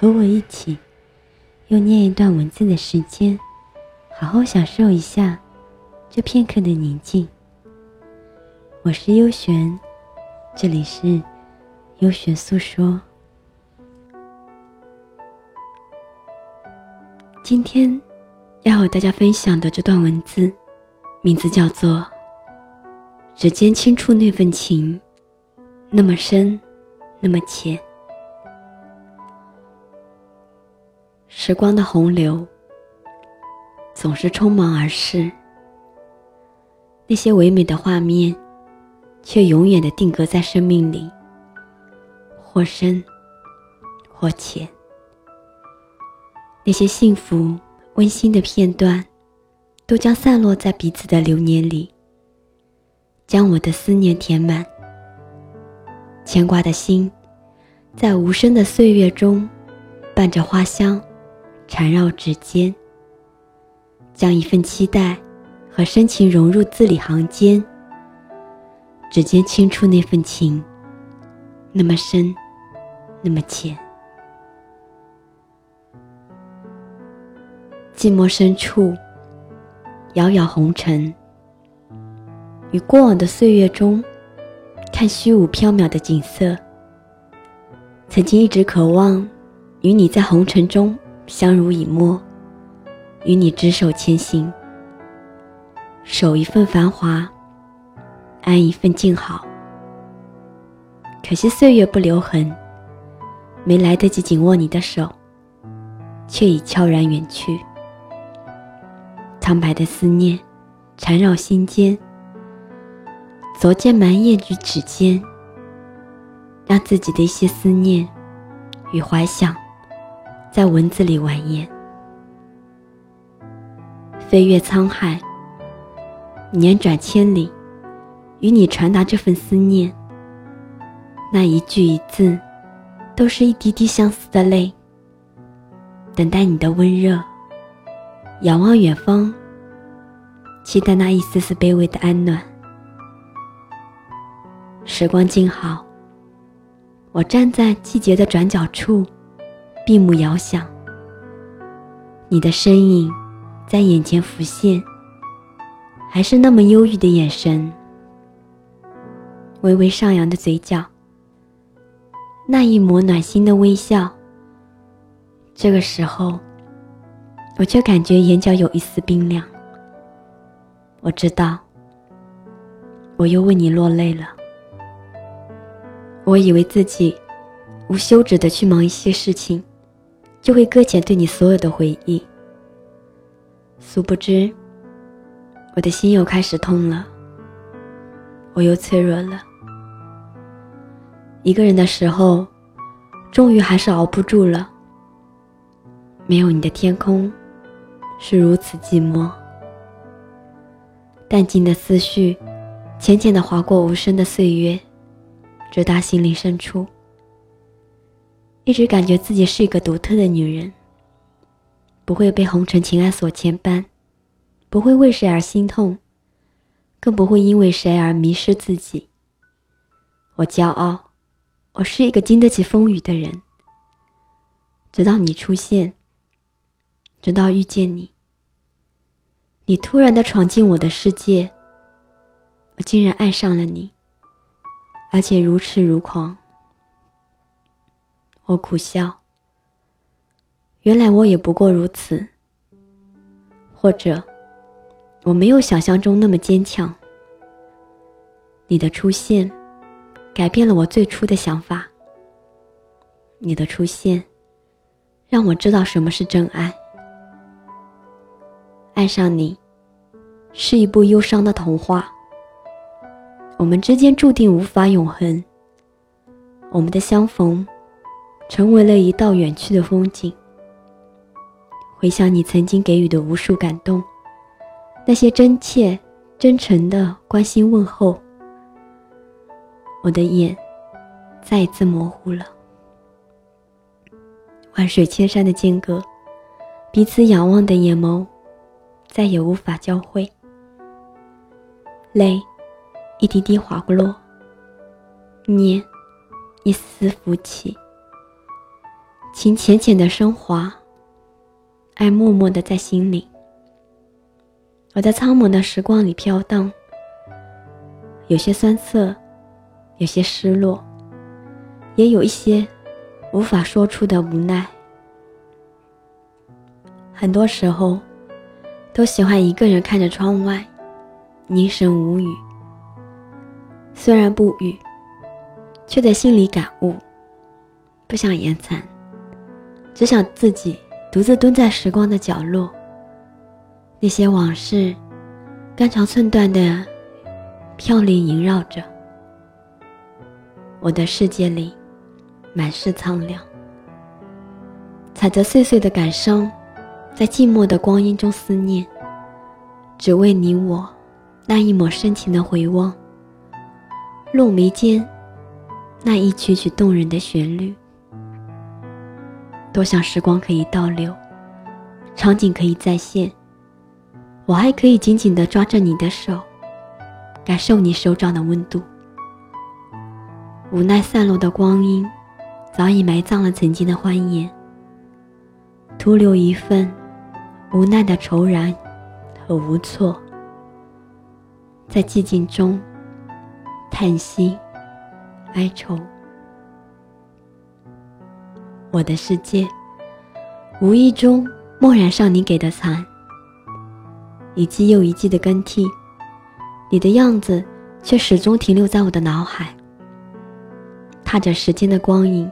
和我一起用念一段文字的时间，好好享受一下这片刻的宁静。我是优璇，这里是优璇诉说。今天。要和大家分享的这段文字，名字叫做《指尖轻触那份情，那么深，那么浅》。时光的洪流总是匆忙而逝，那些唯美的画面，却永远的定格在生命里，或深，或浅。那些幸福。温馨的片段，都将散落在彼此的流年里，将我的思念填满。牵挂的心，在无声的岁月中，伴着花香，缠绕指尖。将一份期待和深情融入字里行间，指尖轻触那份情，那么深，那么浅。寂寞深处，遥遥红尘。与过往的岁月中，看虚无缥缈的景色。曾经一直渴望与你在红尘中相濡以沫，与你执手前行，守一份繁华，安一份静好。可惜岁月不留痕，没来得及紧握你的手，却已悄然远去。苍白的思念缠绕心间，昨见满眼于指尖，让自己的一些思念与怀想在文字里蜿蜒，飞越沧海，辗转千里，与你传达这份思念。那一句一字，都是一滴滴相思的泪，等待你的温热。仰望远方，期待那一丝丝卑微的安暖。时光静好，我站在季节的转角处，闭目遥想。你的身影在眼前浮现，还是那么忧郁的眼神，微微上扬的嘴角，那一抹暖心的微笑。这个时候。我却感觉眼角有一丝冰凉。我知道，我又为你落泪了。我以为自己无休止的去忙一些事情，就会搁浅对你所有的回忆。殊不知，我的心又开始痛了，我又脆弱了。一个人的时候，终于还是熬不住了。没有你的天空。是如此寂寞，淡静的思绪，浅浅的划过无声的岁月，直达心灵深处。一直感觉自己是一个独特的女人，不会被红尘情爱所牵绊，不会为谁而心痛，更不会因为谁而迷失自己。我骄傲，我是一个经得起风雨的人。直到你出现。直到遇见你，你突然的闯进我的世界，我竟然爱上了你，而且如痴如狂。我苦笑，原来我也不过如此，或者我没有想象中那么坚强。你的出现，改变了我最初的想法。你的出现，让我知道什么是真爱。爱上你，是一部忧伤的童话。我们之间注定无法永恒。我们的相逢，成为了一道远去的风景。回想你曾经给予的无数感动，那些真切、真诚的关心问候，我的眼再一次模糊了。万水千山的间隔，彼此仰望的眼眸，再也无法交汇。泪一滴滴滑落，念一丝丝浮起，情浅浅的升华。爱默默的在心里，我在苍茫的时光里飘荡，有些酸涩，有些失落，也有一些无法说出的无奈。很多时候，都喜欢一个人看着窗外，凝神无语。虽然不语，却在心里感悟，不想言残，只想自己。独自蹲在时光的角落，那些往事，肝肠寸断的飘零萦绕着我的世界里，满是苍凉。踩着碎碎的感伤，在寂寞的光阴中思念，只为你我那一抹深情的回望，落眉间那一曲曲动人的旋律。多想时光可以倒流，场景可以再现，我还可以紧紧地抓着你的手，感受你手掌的温度。无奈散落的光阴，早已埋葬了曾经的欢颜，徒留一份无奈的愁然和无措，在寂静中叹息哀愁。我的世界，无意中默染上你给的残，一季又一季的更替，你的样子却始终停留在我的脑海。踏着时间的光影，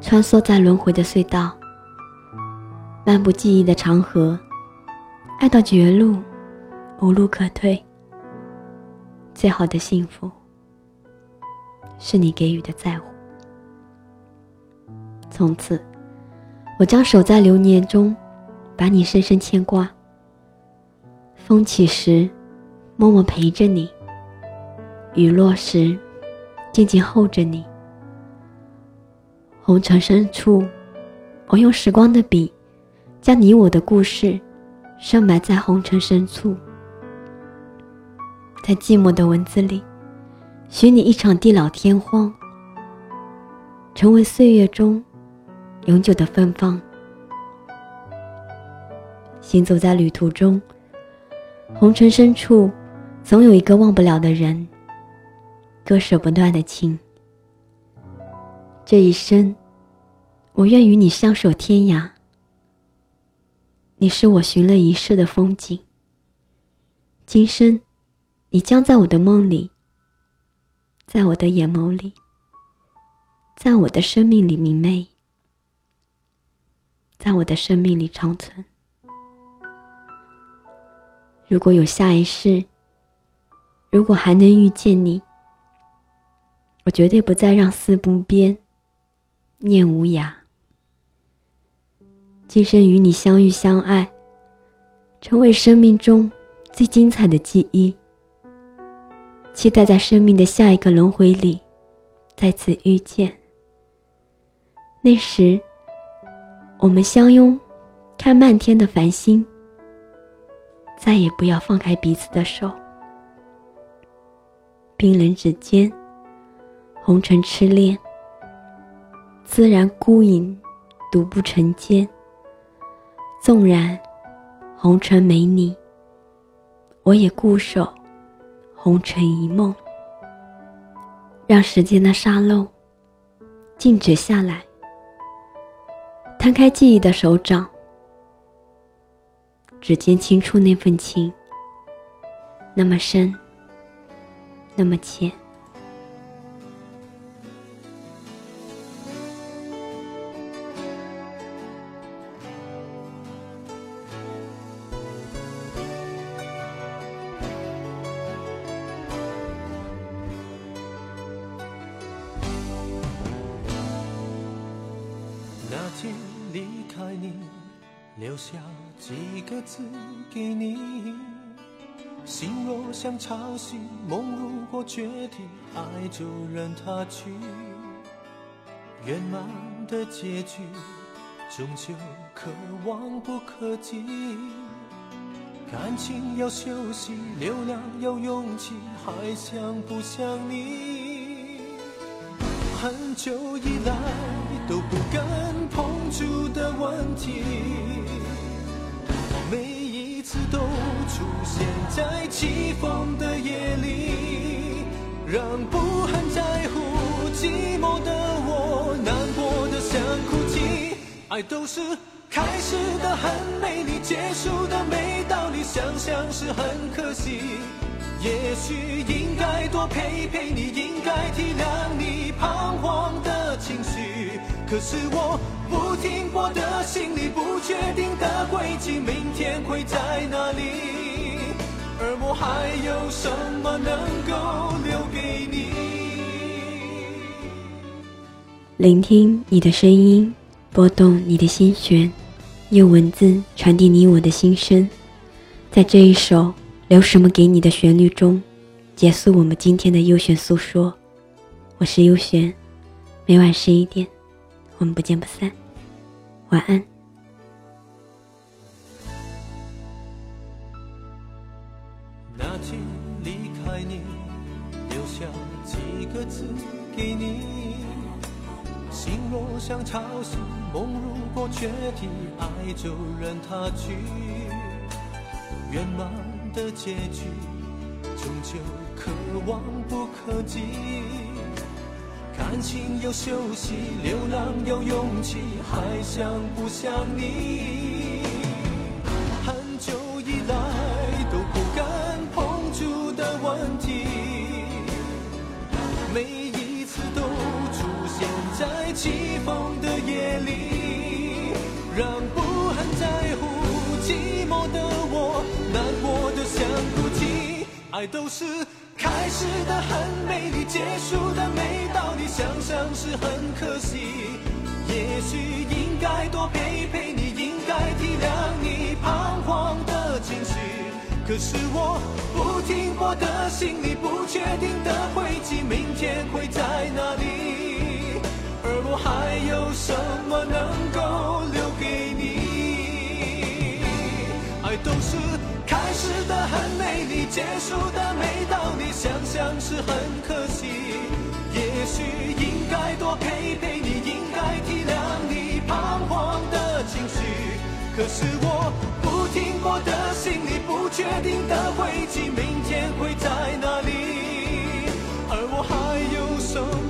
穿梭在轮回的隧道，漫步记忆的长河，爱到绝路，无路可退。最好的幸福，是你给予的在乎。从此，我将守在流年中，把你深深牵挂。风起时，默默陪着你；雨落时，静静候着你。红尘深处，我用时光的笔，将你我的故事，深埋在红尘深处。在寂寞的文字里，许你一场地老天荒，成为岁月中。永久的芬芳。行走在旅途中，红尘深处，总有一个忘不了的人，割舍不断的情。这一生，我愿与你相守天涯。你是我寻了一世的风景。今生，你将在我的梦里，在我的眼眸里，在我的生命里明媚。在我的生命里长存。如果有下一世，如果还能遇见你，我绝对不再让思不变，念无涯。今生与你相遇相爱，成为生命中最精彩的记忆。期待在生命的下一个轮回里，再次遇见。那时。我们相拥，看漫天的繁星。再也不要放开彼此的手。冰冷指尖，红尘痴恋。自然孤影，独步尘间。纵然红尘没你，我也固守红尘一梦。让时间的沙漏静止下来。摊开记忆的手掌，指尖轻触那份情，那么深，那么浅。离开你，留下几个字给你。心若像潮汐，梦如果决堤，爱就任它去。圆满的结局，终究可望不可及。感情要休息，流量要勇气，还想不想你？很久以来都不敢碰触的问题，每一次都出现在起风的夜里，让不很在乎寂寞的我难过的想哭泣。爱都是。开始的很美丽，结束的没道理，想想是很可惜。也许应该多陪陪你，应该体谅你彷徨的情绪。可是我不停泊的心里，不确定的轨迹，明天会在哪里？而我还有什么能够留给你？聆听你的声音，拨动你的心弦。用文字传递你我的心声，在这一首留什么给你的旋律中，结束我们今天的优选诉说。我是优璇，每晚十一点，我们不见不散。晚安。那天离开你，留下几个字给你。心若像潮汐，梦如果决堤，爱就任它去。圆满的结局，终究可望不可及。感情要休息，流浪要勇气，还想不想你？很久以来都不敢碰触的问题，每一次都出现在起风的夜里，让不很在乎寂寞的我难过的想哭泣。爱都是开始的很美丽，结束的没道理，想想是很可惜。也许应该多陪陪你，应该体谅你彷徨的情绪。可是我不停泊的心里，不确定的轨迹，明天会在哪里？而我还有什么能够留给你？爱都是开始的很美丽，结束的，但是很可惜。也许应该多陪陪你，应该体谅你彷徨的情绪。可是我不停泊的行李，不确定的轨迹，明天会在哪里？而我还有什么？